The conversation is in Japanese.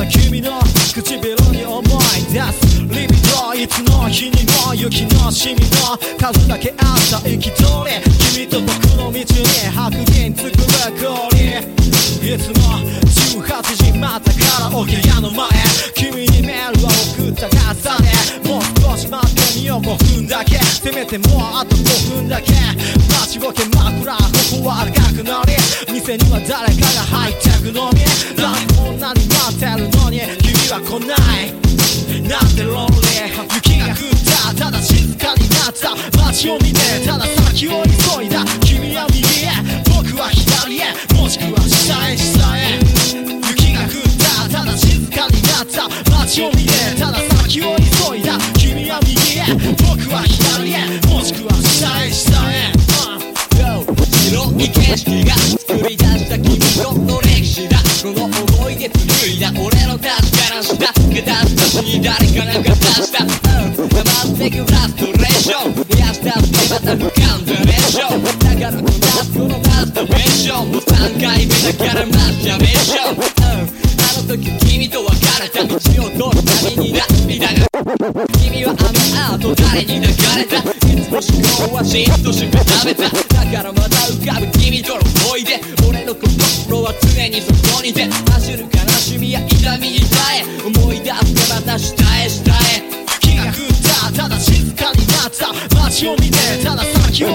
た君の唇に思い出す。リビドいつの日にも雪のシミの数だけあった行き通り君と僕の道に白銀作る氷いつも18時またカラオケ屋の前。君にメールを送った朝でもう少し待ってみよう。5分だけ。せめてもうあと5分だけ。待ちぼけ枕ここは赤くなり店には誰かなんでロンリー雪が降ったただ静かになった街を見てただ先を急いだ君は右へ。僕は左へ。もしくは下へ。下へ。雪が降ったただ静かになった街を見てただ先を急いだ君は右へ。僕は左へ。もしくは下へ。下へ、uh 白い景色が作り確からしたに誰かなんか出したうん溜まってくラストレーション燃やしたってまた浮かんだでしょだからこなこのマスターベーションもう3回目だからマスターベーションうんあの時君と別れた道を通るたびに涙が君はあのアート誰に抱かれたいつも思考はじっとして食べただからまた浮かぶ君との思い出。俺の心は常にそこにて。思い出してまた下へ下へ気が狂ったただ静かになった。街を見てただ先を